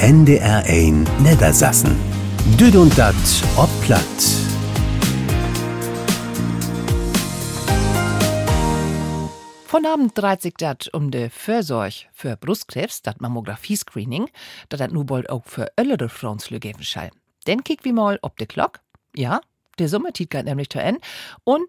NDR1 Niedersassen. Düd und dat ob platt. Von Abend dreht sich das um die Fürsorge für Brustkrebs, das Mammographie-Screening, das das nu bald auch für ältere Frauen geben soll. Dann kick wir mal ob de Glock. Ja, der Sommertit geht nämlich zu Ende. Und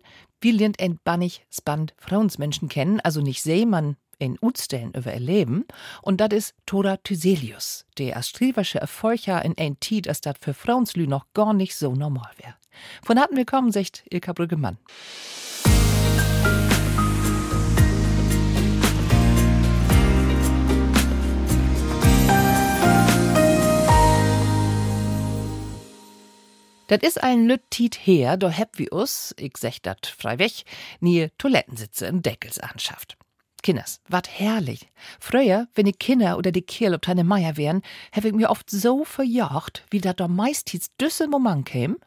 lernt ein bannig spannend Frauensmenschen kennen, also nicht Seemann in Utstellen über ihr Leben. Und das ist Tora Thyselius, der als strieversche Erfolger in ein Tiet, als das für Frauenslü noch gar nicht so normal wäre. Von hatten willkommen, sagt Ilka Brüggemann. Dat is ein Lüttit her, do heb wie us, ich sech dat freiweg, nie Toilettensitze im Deckels anschafft. Kinders, wat herrlich. Früher, wenn die Kinder oder die Kirl ob deine Meier wären, hab ich mir oft so verjagt, wie dat do meist hieß düsse Moment käm.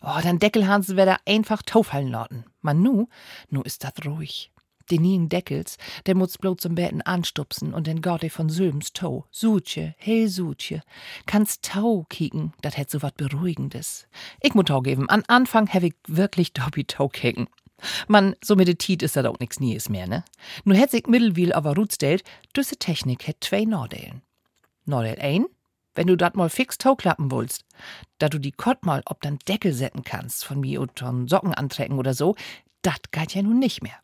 Oh, dann Deckelhansen wär da einfach taufallen lauten. Man nu, nu ist dat ruhig. Den nien Deckels, der muss bloß zum Betten anstupsen und den Gorte von Söms Tau. Sutje, hey Sutje. Kannst Tau kicken, dat hätt so wat Beruhigendes. Ich muss Tau geben, an Anfang hab ich wirklich Dobby Tau kicken. Man, so meditiert ist das auch nix Nies mehr, ne? Nur hätt sich Mittelwiel aber rutstellt, düsse Technik hätt zwei Nordelen. Nordel ein, wenn du dat mal fix klappen willst, da du die Kott mal ob dann Deckel setzen kannst, von mir und Socken antrecken oder so, dat geht ja nun nicht mehr.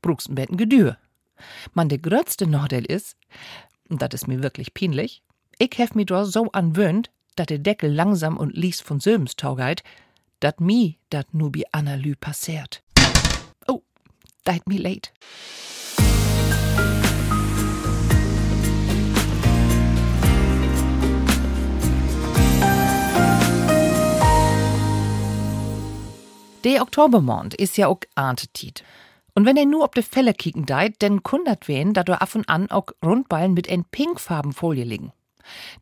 Brugst ein Betten Gedür. Man, der größte Nordel ist, und dat is mir wirklich peinlich, ich hef mi do so anwöhnt, dat der Deckel langsam und lies von Söms taugeit, dat mi dat nu bi Analy passiert. Deit mi late. Der Oktobermond ist ja auch Erntetit. Und wenn er nur ob de Felle kicken deit, denn kundert wen, da do af und an auch Rundballen mit en pinkfarben Folie liegen.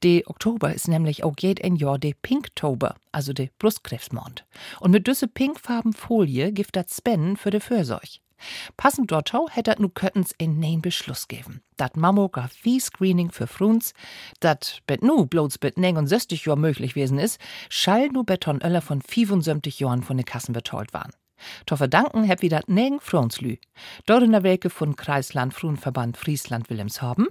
De Oktober ist nämlich auch jed ein Jahr de Pinktober, also de Brustkrebsmond. Und mit düsse pinkfarben Folie gibt dat Spennen für de Fürsorg. Passend dortau hättet nu köttens en nein Beschluss geben. Dat Mammographie-Screening für Fruns, dat bet nu bloß bet 69 Jahr möglich gewesen is, schall nu Beton Öller von 75 Jahren von de Kassen betreut waren. To verdanken heb wie dat negen Fronslü. Dort in der Werke von Kreisland Frauenverband Friesland Wilhelmshaben,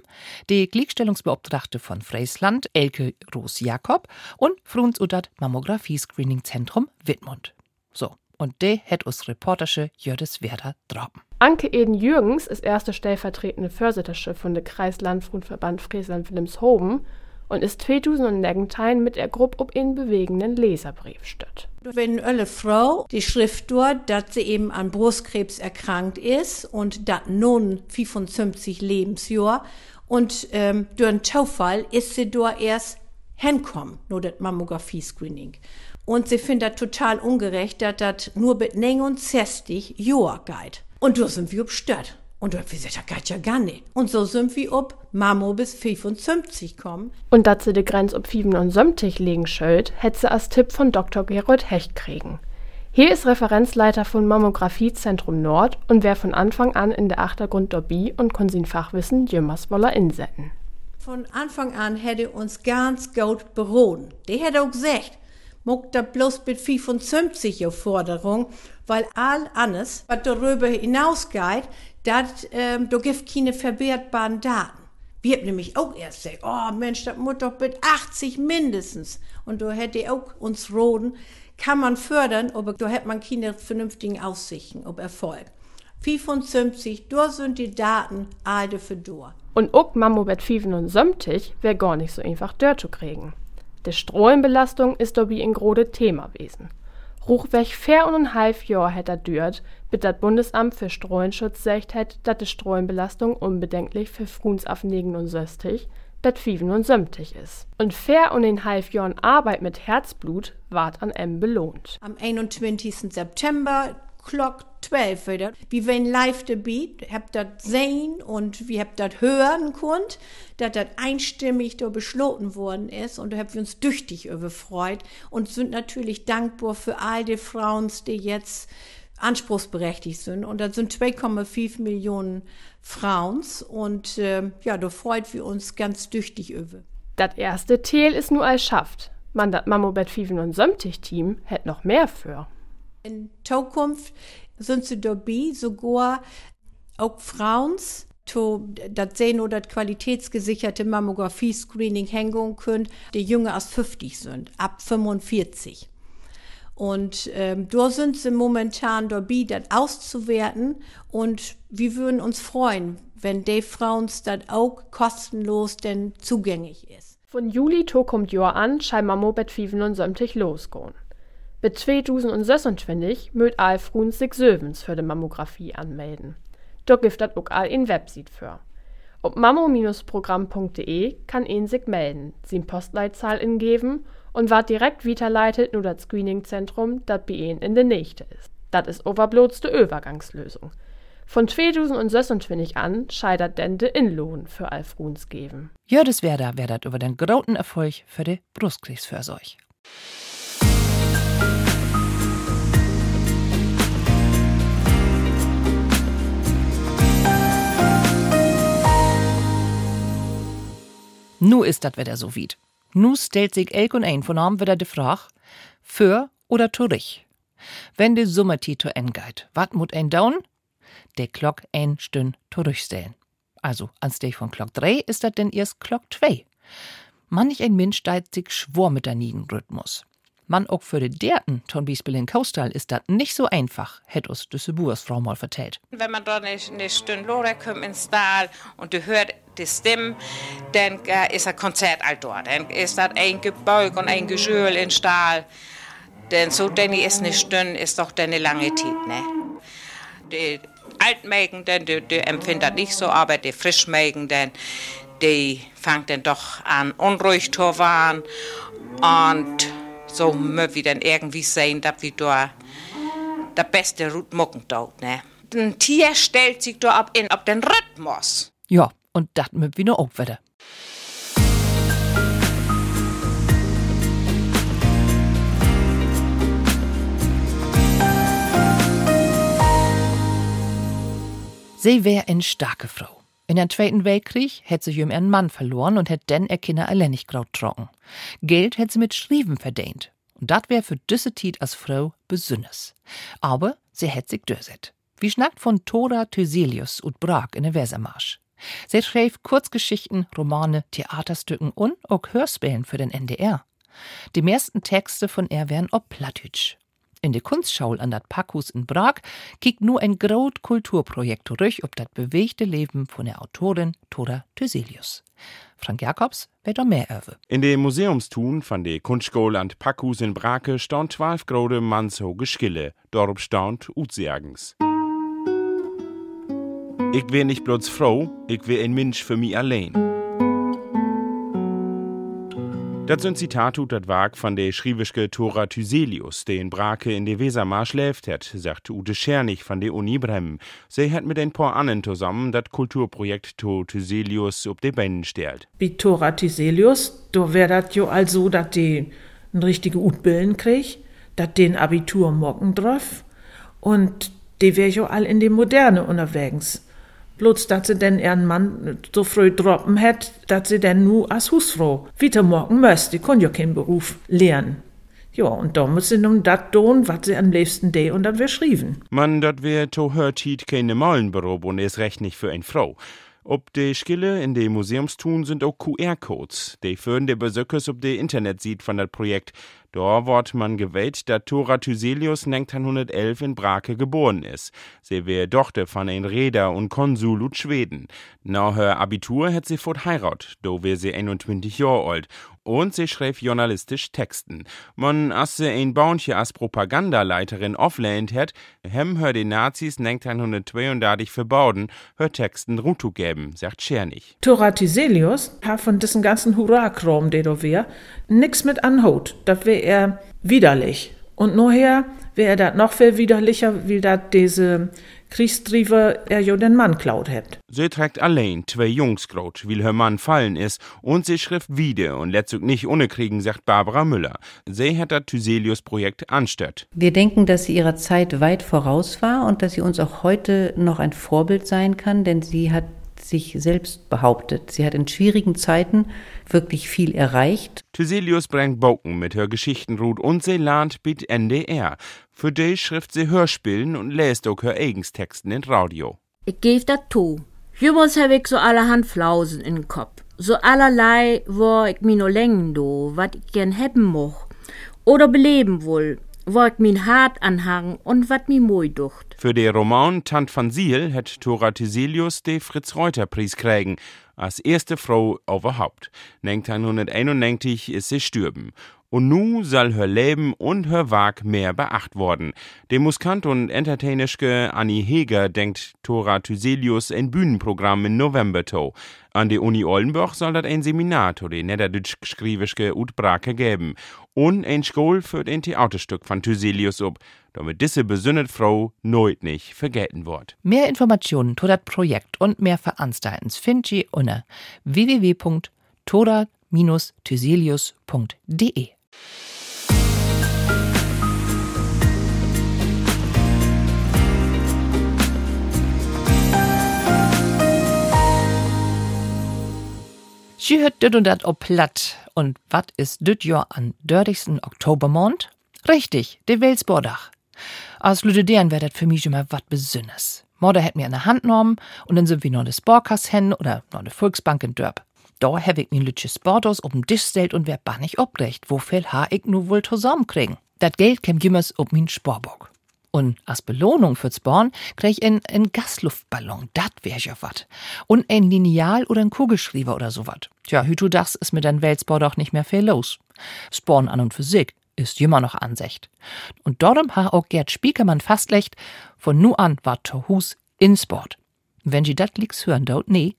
die Gleichstellungsbeauftragte von Friesland Elke Roos Jakob und Fruns Udat Mammographie Screening Zentrum Wittmund. So, und de het us Reportersche Jördis Werder droppen. Anke Eden Jürgens ist erste stellvertretende Vorsittersche von der Kreislandfrauenverband Friesland Wilhelmshaben und ist 2019 mit der Gruppe ob in bewegenden Leserbrief stött. Wenn eine Frau die Schrift dort, dass sie eben an Brustkrebs erkrankt ist und dat nun 55 Lebensjahr und ähm, durch einen Taufall ist sie dort erst hinkommen, nur das Mammographie-Screening. Und sie findet das total ungerecht, dass das nur mit 69 Jahr geht. Und da sind wir obstört. Und wir geht ja gar nicht. Und so sind wir ob Mamo bis 55 kommen. Und dass sie die Grenze ob 75 legen schuld, hätte sie als Tipp von Dr. Gerold Hecht kriegen. Hier ist Referenzleiter von Mammographie-Zentrum Nord und wer von Anfang an in der Achtergrund Dobby und kann sein Fachwissen jümmers woller insetten. Von Anfang an hätte uns ganz gut berohen. Der hätte auch gesagt, muckt da bloß mit 55 auf Forderung, weil all alles, was darüber hinausgeht, dat, ähm, da gibt keine verwertbaren Daten. Wir haben nämlich auch erst gesagt, oh Mensch, das muss doch mit 80 mindestens. Und da hätte auch uns roden, kann man fördern, aber da hätte man keine vernünftigen Aussichten ob Erfolg. 55, da sind die Daten alle für da. Und auch Mammobet 75 wäre gar nicht so einfach dort zu kriegen. Die Strahlenbelastung ist dabei ein großes Thema gewesen. Ruchweg vier und ein halb Jahr hätte dürt, bis das Bundesamt für Strahlenschutz sagt hat, dass die Strahlenbelastung unbedenklich für Fruns auf 69 bet 75 ist. Und fair und ein halb Jahren Arbeit mit Herzblut ward an M belohnt. Am 21. September Clock 12 wieder. Wie wenn live the beat, habt das sehen und wir habt das hören konnt, dass das einstimmig da beschlossen worden ist und da haben wir uns tüchtig überfreut und sind natürlich dankbar für all die Frauen, die jetzt anspruchsberechtigt sind. Und das sind 2,5 Millionen Frauen und äh, ja, da freut wir uns ganz tüchtig über. Das erste Teil ist nur als schafft. Man dat Mammobet 75 Team hätt noch mehr für. In Zukunft sind sie dabei sogar auch Frauens to dat sehen oder das qualitätsgesicherte Mammographie-Screening hängen können, die jünger als 50 sind, ab 45. Und ähm, da sind sie momentan dabei, das auszuwerten. Und wir würden uns freuen, wenn die Frauen das auch kostenlos denn zugänglich ist. Von Juli to kommt Jahr an, scheint Mammobet 75 losgehen. Bis 2026 mögt all Frauen sich Sövens für die Mammographie anmelden. Da gibt das auch all in Website für. Auf mammo-programm.de kann ihn sich melden, sie Postleitzahl ingeben und ward direkt weiterleitet nur das Screeningzentrum, das bei ihnen in der Nächte ist. Das ist overbloß die Übergangslösung. Von 2026 an scheitert denn de Inlohn für Alfruns geben. Ja, wär dat über den großen Erfolg für die Brustkrebsfürsorge. Nu ist dat wieder so weit. Nu stellt sich elk und ein von am wieder die Frage, für oder turich. Wenn de Sommertit zu en geht, wat mut ein down? De Glock ein Stünd turich Also, anstelle von Glock 3 ist dat denn erst Glock 2. Manch ein Mensch deit sich schwor mit der Rhythmus. Man auch für de derten ton Bispel in Coastal ist dat nicht so einfach, hätt us Düsseldurs Frau mal vertellt. Wenn man dort eine, eine Stunde Lore kommt ins Tal und du hört ist ein Konzert all dort. Dann ist das ein Gebeug und ein Geschöl in Stahl. Denn so denn ist eine Stunde, ist doch eine lange Zeit, ne? Die Altmägenden, die, die empfinden das nicht so, aber die Frischmägenden, die fangen dann doch an, unruhig zu werden. Und so möchten wir dann irgendwie sehen, dass wir da der beste mucken dort, ne? Ein Tier stellt sich da ab in, auf den Rhythmus. Ja, und möchten wir noch auch wieder. Sie wär eine starke Frau. In den Zweiten Weltkrieg hätte sie ihren Mann verloren und hätte dann ihr Kinder alleinig graut trocken. Geld hätte sie mit Schrieben verdient. Und dat wär für düsse Tiet als Frau besonders. Aber sie hätte sich dörset. Wie schnackt von Thora Thyselius und Brag in der Wesermarsch. Sie schrieb Kurzgeschichten, Romane, Theaterstücken und auch Hörspielen für den NDR. Die meisten Texte von er wären ob Plattdeutsch. In der Kunstschau an dat Packhus in Prag kiekt nur ein grot Kulturprojekt durch ob dat bewegte Leben von der Autorin Thora Thyselius. Frank Jakobs wird da mehr öwe. In dem Museumstun von der Kunstschule an Packhus in Brake stand zwölf grode mannshoge Schille, dorb staunt Utseagens. Ich wär nicht bloß Frau, ich wär ein Mensch für mich allein. Das sind Zitate das Werk von der schriwischke Thora Thyselius, der in Brake in der Wesermarsch lebt hat, sagt Ute Schernig von der Uni Bremen. Sie hat mit ein paar anderen zusammen das Kulturprojekt To Thyselius auf die Beine stellt. Bei Thora Thyselius, da wär das jo also, dass die ein richtige Utbillen krieg, dass den Abitur morgen drauf und die wär jo all in die Moderne unterwegs. Bloß, dass sie denn ihren Mann so früh droppen hat, dass sie denn nu als Husfrau wieder morgen müsste. Die kann ja keinen Beruf lernen. Ja, und da muss sie nun dat tun, was sie am liebsten de und dann wir schrieben. Man, dat wär to hörtit keine Maulenberuf und ist recht nicht für ein Frau. Ob de Skille in de Museumstun sind auch QR-Codes. De führen de Besökers ob de Internet sieht von dat Projekt. Da wird man gewählt, dass Thora Thyselius 1911 in Brake geboren ist. Sie wäre Tochter von ein Räder und Konsul ut Schweden. Nach her Abitur hat sie fort heirat, do wär sie 21 Jahre alt. Und sie schrieb journalistisch Texten. Man, als sie ein Baunche als Propagandaleiterin auflehnt hat, hem hör die Nazis 1932 verbauden, hör Texten Rutu geben, sagt Schernig. Thora Thyselius hat von diesen ganzen Hurra-Kram, der da wär, nix mit anhaut. Das wär er widerlich. Und nachher wäre er dat noch viel widerlicher, wie dat diese Kriegstriefer er jo den Mann klaut hat. Sie trägt allein zwei Jungs graut, weil her Mann fallen ist, und sie schrift wieder und letztlich nicht ohne kriegen, sagt Barbara Müller. Sie hat das Thyselius-Projekt anstatt. Wir denken, dass sie ihrer Zeit weit voraus war und dass sie uns auch heute noch ein Vorbild sein kann, denn sie hat sich selbst behauptet. Sie hat in schwierigen Zeiten wirklich viel erreicht. Thyselius bringt Boken mit her Geschichtenrut und sie lernt bit NDR. Für die schrift sie Hörspielen und lässt auch her Eigenstexten in Radio. Ich geb dat to. Jümmers hab ich so allerhand Flausen in den Kopf. So allerlei, wo ich mi no längen do, wat ich gern hebben moch. Oder beleben wohl, wo ich min hart anhang und wat mi moi ducht. Für den Roman Tant van Siel hat Thora Thyselius den Fritz-Reuter-Preis kriegen. Als erste Frau überhaupt. 1991 ist sie stürben. Und nu soll her Leben und her Werk mehr beacht worden. Dem Muskant und Entertainerischke Annie Heger denkt Thora Thyselius ein Bühnenprogramm im November to. An der Uni Oldenburg soll das ein Seminar zu den Niederdütsch-Schriebische Utbrake geben. Und ein Schol für ein Theaterstück von Thyselius ob, damit diese besündete Frau nooit nicht vergessen wird. Mehr Informationen zu das Projekt und mehr Veranstaltens findet ihr unter www.tora-thyselius.de. Sie hört dit und dat ob platt. Und wat is dit Jahr an dördigsten Oktobermond? Richtig, de Welsbordach. Aus Lüdederen wär dat für mich immer wat Besünnes. Morder hätt mir an der Hand genommen und dann sind wir noch des Borkas hin oder noch de Volksbank in Dörp. Da hab ich mir lütsche Sportos ob'n Tisch stellt und wär bannig obrecht. Wo viel ha ich nu wohl zusammen kriegen? Dat Geld käm jümmers ob min Sporbock. Und als Belohnung fürs Born krieg ich en, en Gasluftballon, dat wär ja wat. Und ein Lineal oder ein Kugelschreiber oder so wat. Tja, hütu das ist mit den Weltsbau doch nicht mehr viel los. Sporn an und sich ist immer noch Ansicht. Und darum ha auch Gerd Spiekermann fastlecht, von nu an war Tohus in Sport. Wenn Sie dat lieks hören dort, nee,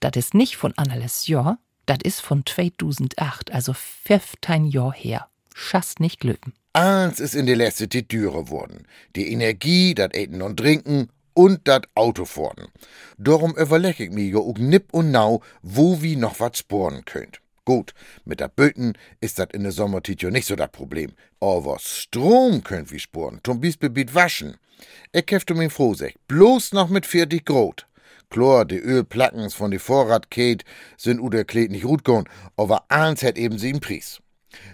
dat is nicht von Annales Jahr, dat is von 2008, also 15 Jahr her. Schass nicht glücken. Eins ist in der letzte die Türe worden. Die Energie, dat Eten und Trinken und dat Auto vorn. Darum überleg ich mir auch nipp und nau, wo wie noch wat sporen könnt. Gut, mit der Böten ist dat in der Sommertit nicht so das Problem. Aber Strom könnt wie sporen, zum Beispiel waschen. Ich käfte mir froh sech, bloß noch mit 40 Grot. Chlor, die Ölplackens von die Vorratket sind u der Kleid nicht gut gegangen, aber eins hat eben sie im Preis.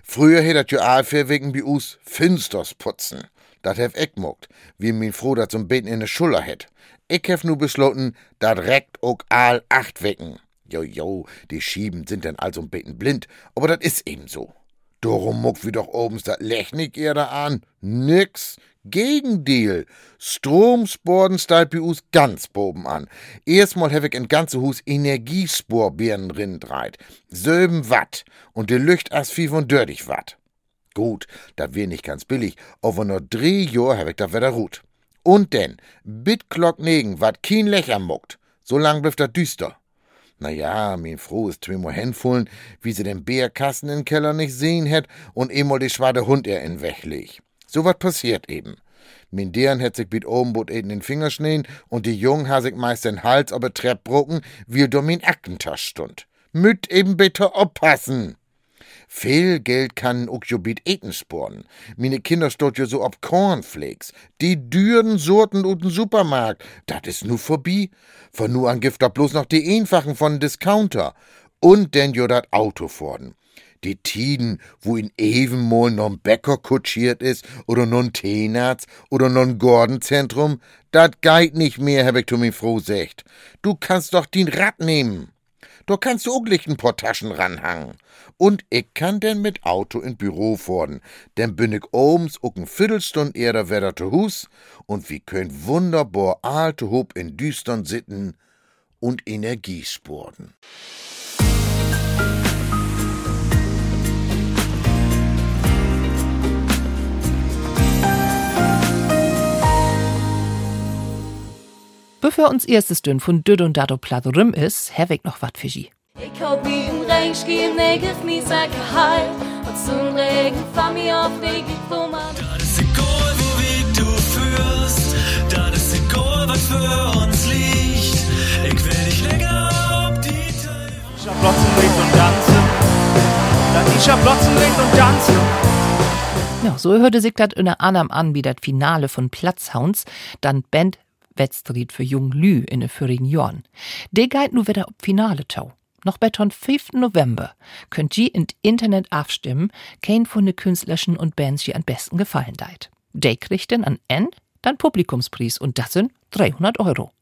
Früher hätt dat jo all wegen bi us Finsters putzen. Dat hef ich mogt, wie min froh dat zum Beten in de Schuller hätt. Ich hef nu beschlossen, dat reckt ook all acht wecken. Jo, jo, die Schieben sind dann also Beten blind, aber dat is eben so. Darum muck wie doch obens dat Lechnik da an. Nix. Gegendeal. Stromsporen stylt bi us ganz boben an. Erstmal hef ich in ganze Hus Energiesporbirnen drin dreit. Söben Watt. Und de Lücht as 35 Watt. Gut, dat wär nicht ganz billig, aber nur drei Jahr hab ich da wieder ruht. Und denn, Bitglock negen, wat kien Lecher muckt. So lang blüft dat düster. Na ja, min froh ist Twimo Hänfullen, wie sie den Bärkasten in Keller nicht sehen hätt und emol die schwade Hund er in wegleg. So wat passiert eben. Min deren hätt sich bit oben bot in den Finger schneen und die Jungen ha sich meist den Hals ob Trepp brucken, wie do min Aktentasch stund. Müt eben bitte oppassen. Viel Geld kann ook jo bit eten sporen. Mine Kinder stot jo so ob Cornflakes. Die düren Sorten ut Supermarkt. Dat is nu vorbei. Von nu an gibt da bloß noch die einfachen von Discounter. Und denn jo dat Auto vorden. Die Tiden, wo in Evenmol non Bäcker kutschiert is, oder non Teenarzt, oder non Gordenzentrum, dat geit nicht mehr, hab ich tu mi froh secht. Du kannst doch din Rad nehmen. Da kannst du auch lichten Portaschen ranhangen. Und ich kann denn mit Auto in Büro fahren. Denn bin ich ohms auch ein Viertelstund eher wieder zu Hus und wie könnt wunderbar alte Hub in Düstern sitten und Energie sporten. Bevor uns erstes Dünn von Düd und Dado Plattrim ist, ich noch wat für Sie. Ich hab wie im Regen schiem, ne gif mi sag halt. Und zum Regen fahr mi auf Weg, ich wo man. Das ist egal, wo Weg du führst. Das ist egal, was für uns liegt. Ich will dich länger auf die Ich hab Plotzenricht und tanzen. Dann ich hab Plotzenricht und tanzen. Ja, so hörte sich das in der Annam an wie das Finale von Platzhounds, dann Band Wettstried für jung Lü in den vorigen Jahren. Der geht nu wieder ob Finale tau. Noch bei ton 5. November könnt ihr in Internet abstimmen, kein von den Künstlerschen und Bands die am besten gefallen deit. Der kriegt denn an N dann Publikumspreis und das sind 300 Euro.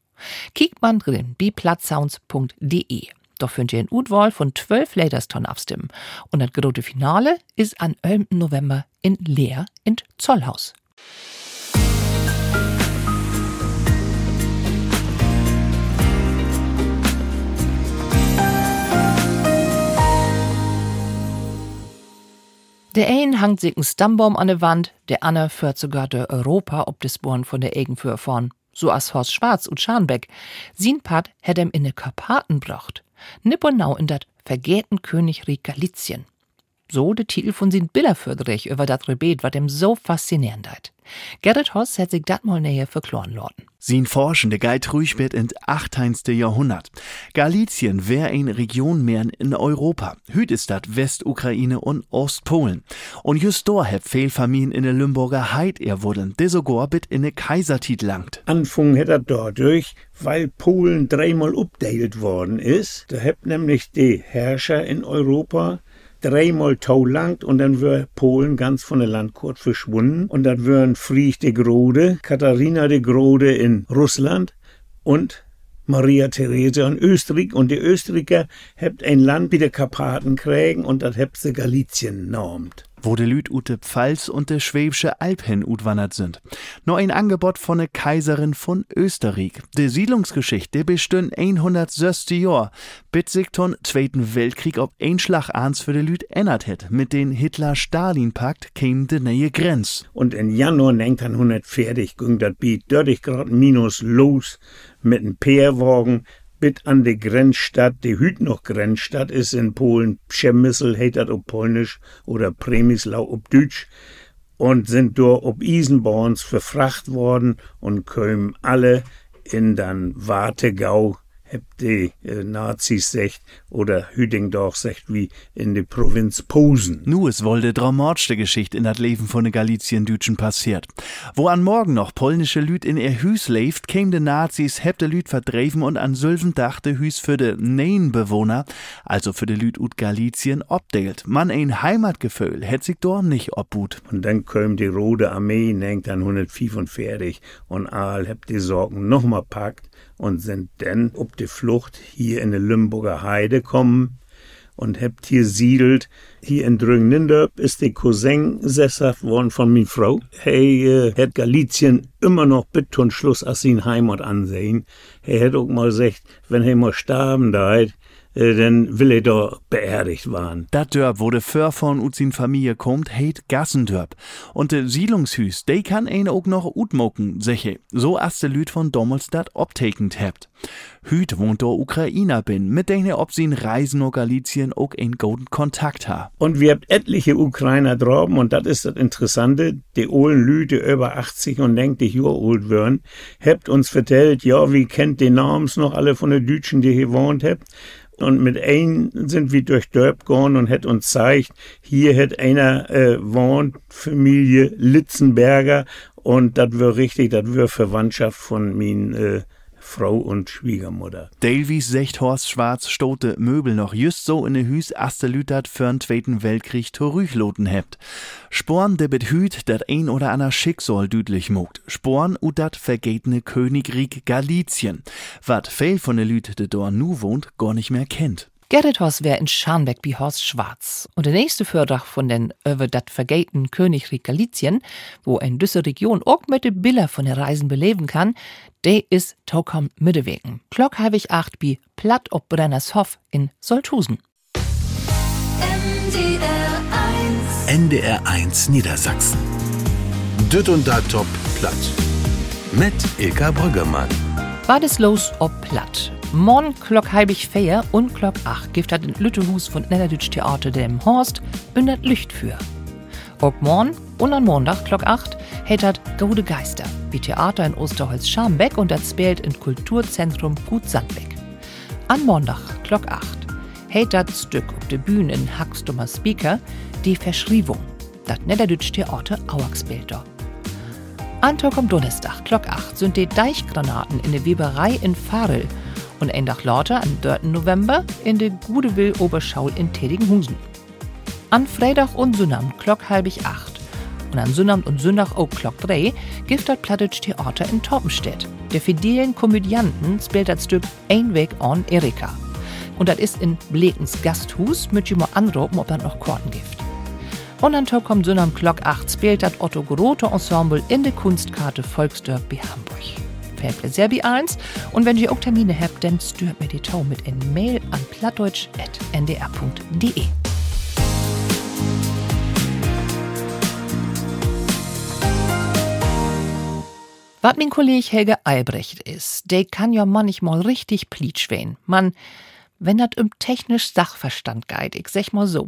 Kiekt man drin bplatzsounds.de. Da könnt ihr in Utwahl von 12 Laderston abstimmen. Und das große Finale ist am 11. November in Leer in Zollhaus. Der ein hangt sich ein Stammbaum an der Wand, der andere führt sogar der Europa ob des Born von der Egen für vorn. So as Horst Schwarz und Scharnbeck. Sin Part hätt em in de Karpaten bracht. Nipponau in dat vergäten Königreich Galizien. So de Titel von sin Billerförderich über dat Rebet, wat em so faszinierend hat. Gerrit Hoss hat sich dat mal näher verkloren lorten. Sin Forschende ruhig wird in 18. Jahrhundert. Galizien wär ein Region mehr in Europa. Hüt ist dat Westukraine und Ostpolen. Und just do heb viel Familien in der Lümburger Heid er wurden, de sogar bit in ne Kaisertit langt. Anfang hätt er dadurch, weil Polen dreimal updeilt worden ist. Da hebt nämlich die Herrscher in Europa dreimal Tau langt und dann wär Polen ganz von der Landkurt verschwunden. Und dann wären Friedrich de Grode, Katharina de Grode in Russland und Maria Therese in Österreich. Und die Österreicher hebt ein Land wie die Karpaten kriegen und das hebt sie Galizien normt wo de Lüd ute Pfalz und de Schwäbische Alb hin utwandert sind. Nur ein Angebot von ne Kaiserin von Österreich. De Siedlungsgeschichte bestünn 160 Jahr, bis Zweiten Weltkrieg ob ein Schlag ans für de Lüd ändert het. Mit den Hitler-Stalin-Pakt käm de neue Grenz. Und in Januar 1940 ging dat Beat 30 Grad minus los mit n Peerwagen bit an de Grenzstadt, die hüt noch Grenzstadt ist in Polen, Przemysl heißt das ob Polnisch oder Premislau ob Deutsch und sind dort ob Isenborns verfracht worden und kämen alle in dann Wartegau heb die äh, Nazis secht oder Hüdingdorf secht wie in de Provinz Posen. Nu es wohl de dramatische Geschichte in dat Leben von de Galizien-Dütschen passiert. Wo an morgen noch polnische Lüd in ihr Hüs lebt, käm de Nazis, heb de Lüd verdreven und an Sülven dachte Hüs für de Nein-Bewohner, also für de Lüd ut Galizien, obdelt. Man ein Heimatgefühl hätt sich dort nicht obbut. Und dann käm die Rote Armee, nenkt an 145 und all heb die Sorgen noch mal packt und sind dann ob die Flucht hier in die Limburger Heide kommen und habt hier siedelt. Hier in Drüngnindorp ist der Cousin sesshaft worden von min Frau. Hey, äh, hat Galizien immer noch bitte und Schluss als ihn Heimat ansehen. Er hat auch mal gesagt, wenn er mal sterben da, äh, dann will er doch beerdigt waren. Dat Dörp, wo de För von Uzin Familie kommt, heit Gassendörp. Und de Siedlungshüs, de kann ein auch noch utmoken, seche. So as de Lüd von Dommels dat obtekend hebt. Hüt wohnt do Ukrainer bin, mit denen er ob sin Reisen nach Galizien auch ein guten Kontakt ha. Und wir habt etliche Ukrainer droben und das ist das Interessante. Die ohlen Lüde über 80 und denkt, die Jahr alt würden, habt uns vertellt, ja, wie kennt die Namens noch alle von den Dütschen, die hier wohnt habt. Und mit ein sind wir durch Dörp gegangen und hat uns zeigt, hier hat einer äh, wohnt, Familie Litzenberger. Und das wär richtig, das wär Verwandtschaft von min äh, Frau und Schwiegermutter. Davies secht Horst Schwarz stote Möbel noch just so in de Hüs aste Lütert für'n Zweiten Weltkrieg Torüchloten hebt. Sporn de bet Hüt dat ein oder ander Schicksal düdlich mogt. Sporn u dat vergetene Königreich Galizien. Wat viel von de Lüt de dor nu wohnt, gar nicht mehr kennt. Gerrit Horst wär in Scharnbeck wie Horst Schwarz. Und der nächste Fördach von den über dat vergelten Königreich Galizien, wo ein düsse Region auch mit de Biller von der Reisen beleben kann, der ist Taukom Middewegen. Glock halbig acht bi Platt ob Brennershof in Solthusen. NDR 1 Niedersachsen. Düt und da top platt. Mit Ilka Brüggemann. War des los ob Platt. Morgen klock halbig feier und klock acht gibt hat in Lüttehus von Niederdütsch Theater dem Horst bündert Licht für. Ob morgen und an Montag klock acht hält hat Gaude Geister, wie Theater in Osterholz Scharmbeck und das spielt in Kulturzentrum Gut Sandbeck. An Montag klock acht hält das Stück auf der Bühne in Hackstummer Speaker die Verschriebung, das Niederdütsch Theater Auax spielt Antag am Donnerstag, Glock 8, sind die Deichgranaten in der Weberei in Farel und ein Tag lauter am 3. November in der Gudewill Oberschaul in Tedinghusen. An Freitag und Sonnabend, Glock halbig 8 und an Sonnabend und Sonntag auch Glock 3 gibt das Plattdeutsch Theater in Torpenstedt. Der fidelen Komödianten spielt das Stück Ein Weg on Erika. Und das ist in Blekens Gasthus mit jemand anrufen, ob das noch Korten gibt. Und dann kommt so am Glock 8 spielt das Otto Grote Ensemble in der Kunstkarte Volksderby Hamburg. Fair Serbi 1 und wenn ihr auch Termine habt, dann stört mir die Tau mit in Mail an plattdeutsch.ndr.de. Was mein Kollege Helge Albrecht ist, der kann ja manchmal richtig plitsch wehen. Man, wenn dat um technisch Sachverstand geht, ich sag mal so,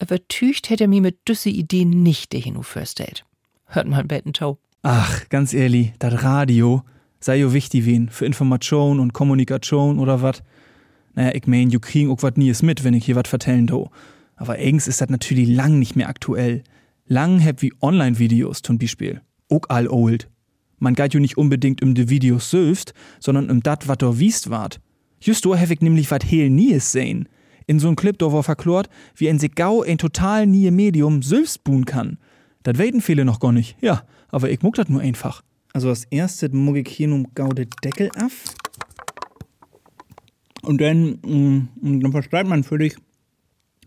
übertücht hätte mir mit düsse Ideen nicht der hinufürstellt. Hört mal Bettentau. Ach, ganz ehrlich, das Radio sei jo wichtig wen für Information und Kommunikation oder wat. Naja, ich mein, jo kriegen auch wat nies mit, wenn ich hier wat vertellen do. Aber eigens ist das natürlich lang nicht mehr aktuell. Lang hab wie Online-Videos zum Beispiel. Auch all old. Man geht jo nicht unbedingt um de Videos selbst, sondern um dat, wat do wiest wart. Just do hab ich nämlich wat heel nies sehen. In so'n Clip do war verklort, wie ein sich gau ein total nie Medium selbst buhen kann. Dat weten viele noch gar nicht. Ja, aber ich muck dat nur einfach. Also als erstes muck ich hier nun gau de Deckel af. Und dann, mm, dann versteht man völlig,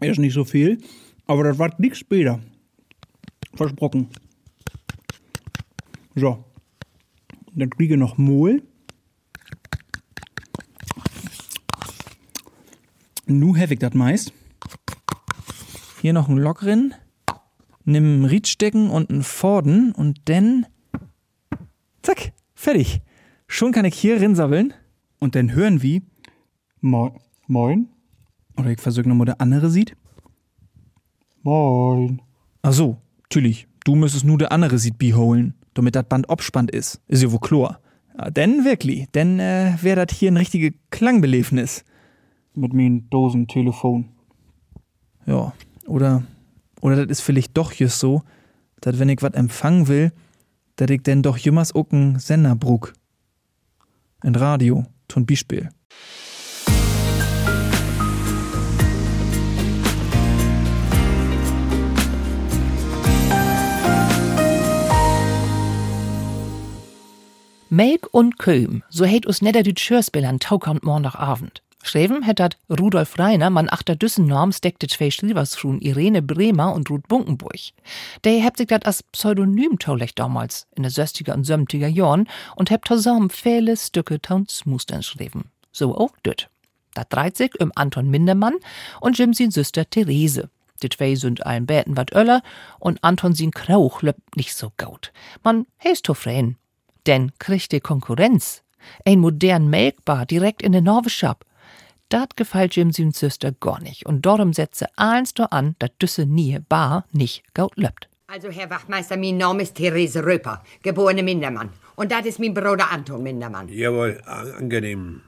erst nicht so viel, aber das war nix später. Versprochen. So. Dann kriege ich noch Mohl. Nu hab ich das meist. Hier noch ein lockeren. Nimm ein Riedstecken und ein Forden und dann. Zack, fertig. Schon kann ich hier rinsabbeln und dann hören wie. Moin. Moin. Oder ich versuche nochmal der andere sieht. Moin. Ach so, natürlich. Du müsstest nur der andere sieht beholen, damit das Band obspannt ist. Ist ja wohl klar. Ja, denn wirklich, denn äh, wäre das hier ein richtige Klangbelebnis mit mein Dosentelefon. Ja, oder, oder das ist vielleicht doch just so, dass wenn ich was empfangen will, dass ich denn doch jemals auch einen Sender bruck. Ein Radio, zum Beispiel. Melk und Köhm, so hätt us nedder die Tschörspiel an Taukamp Montagabend. Schreven hättet Rudolf Reiner, man achter düssen Norms deckte zwei Schriversfrun Irene Bremer und Ruth Bunkenburg. Der hebt sich dat als Pseudonym taulich damals, in der söstiger und sömtiger Jahren, und hebt zusammen viele Stücke tauns Mustern schreven. So auch düt. Dreht sich um Anton Mindermann und Jim sin Süster Therese. Die zwei sind ein Bäten wat öller und Anton sin Krauch löppt nicht so gaut. Man heist. Denn kriegt die Konkurrenz. Ein modern Melkbar direkt in den Norweshop. Dat gefällt Jim sin Süster gar nicht und darum setze eins do an, dat düsse nie bar nicht gaut löppt. Also, Herr Wachtmeister, mein Name ist Therese Röper, geborene Mindermann. Und das ist mein Bruder Anton Mindermann. Jawohl, an- angenehm.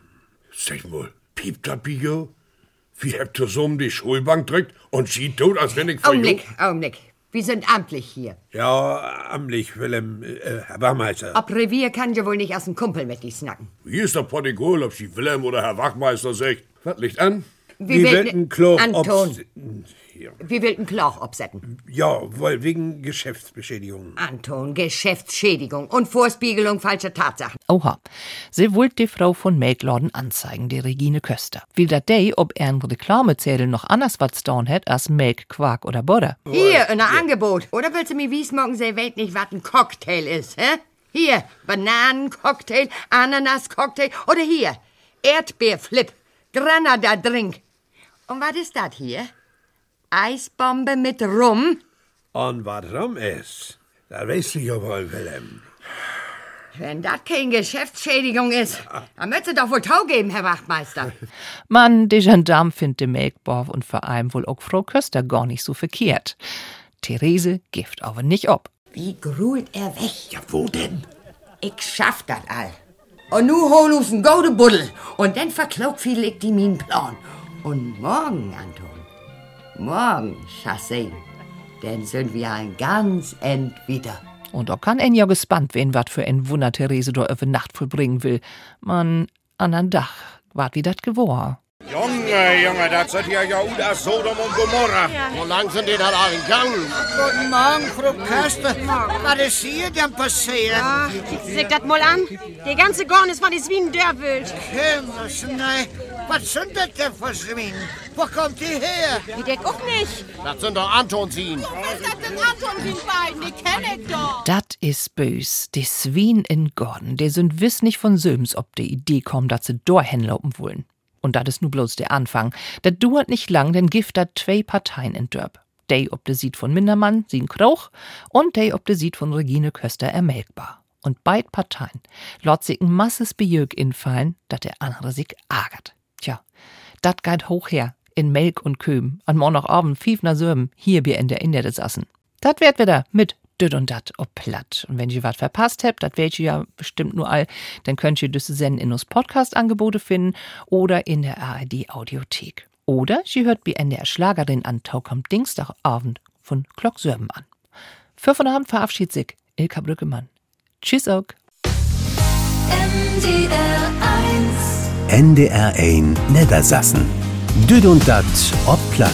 Sag mal, piept das Bio? Wie habt ihr so um die Schulbank drückt und sieht tot, als wenn ich Augenblick, Augenblick. Wir sind amtlich hier. Ja, amtlich, Willem, äh, Herr Wachmeister. Ob Revier kann ja wohl nicht aus dem Kumpel mit die snacken. Hier ist der Protokoll, ob Sie Willem oder Herr Wachmeister sagt. Was liegt an? Wie wollten klar Anton. Hier. Wir wollten Klauch absetzen. Ja, weil wegen Geschäftsbeschädigung. Anton, Geschäftsschädigung und Vorspiegelung falscher Tatsachen. Oha. Sie wollt die Frau von Melklorden anzeigen, die Regine Köster. Will dat dey, ob er ein Reklamezettel noch anders was down hätt als Melk, Quark oder Butter. Hier, ein Angebot. Oder willst du mir wies morgen sie weet nicht, was ein Cocktail ist, hä? Hier, Bananencocktail, Ananascocktail oder hier, Erdbeerflip, Granada-Drink. Und was ist das hier? Eisbombe mit Rum? Und was rum ist, da weißt du ja wohl, Willem. Wenn das keine Geschäftsschädigung ist, dann müsst ihr doch wohl Tau geben, Herr Wachtmeister. Mann, die Gendarme findet de Melkborf und vor allem wohl auch Frau Köster gar nicht so verkehrt. Therese gift aber nicht ob. Wie gruelt er weg? Ja, wo denn? Ich schaff das all. Und nu hol uns ein Buddel. Und dann verklaut viel ich die min Plan. Und morgen, Anton, morgen, Chassé, dann sind wir ein ganz end wieder. Und auch kann en ja gespannt wen wat für en Wunder Therese da über Nacht vollbringen will. Man, an ein Dach, wart wie dat gewor. Junge, Junge, das sind ja ja Uda Sodom und Gomorra. Wo lang sind die da alle gegangen? Guten Morgen, Frau Köster. Was ist hier denn passiert? Ja, sieh das mal an. Die ganze Gorn ist von die Swinen dörrwild. Himmels, nein. Was sind das denn für Schwingen? Wo kommt die her? Die deck auch nicht. Das sind doch Antonsin. Was ist das denn Antonsin beiden? Die kenn ich doch. Dat is bös. Die Swien in Gordon, die sind wiss nicht von Söms, ob die Idee kommt, dass sie dorthin wollen. Und dat is nu bloß der Anfang. Dat dauert nicht lang, denn gift dat zwei Parteien in Dörp. Dey ob de Sied von Mindermann, Sien Krauch, und dey ob de Sied von Regine Köster ermelkbar. Und beid Parteien lot sich ein masses Bejög infallen, dat der andere sich ärgert. Tja, dat geht hoch her, in Melk und Köm, an morgen noch Abend fiefner Söben, hier bi in der Inde des Assen. Dat werd wieder mit düt und dat ob platt. Und wenn ihr was verpasst habt, das werdet ihr ja bestimmt nur all, dann könnt ihr das senden in uns Podcast-Angebote finden oder in der ARD Audiothek. Oder ihr hört wie NDR Schlagerin an Tau kommt Dienstagabend von Glock Sörben an. Für von Abend verabschiedet sich Ilka Brückemann. Tschüss auch. NDR 1 NDR 1 Niedersassen. Düd und dat ob platt.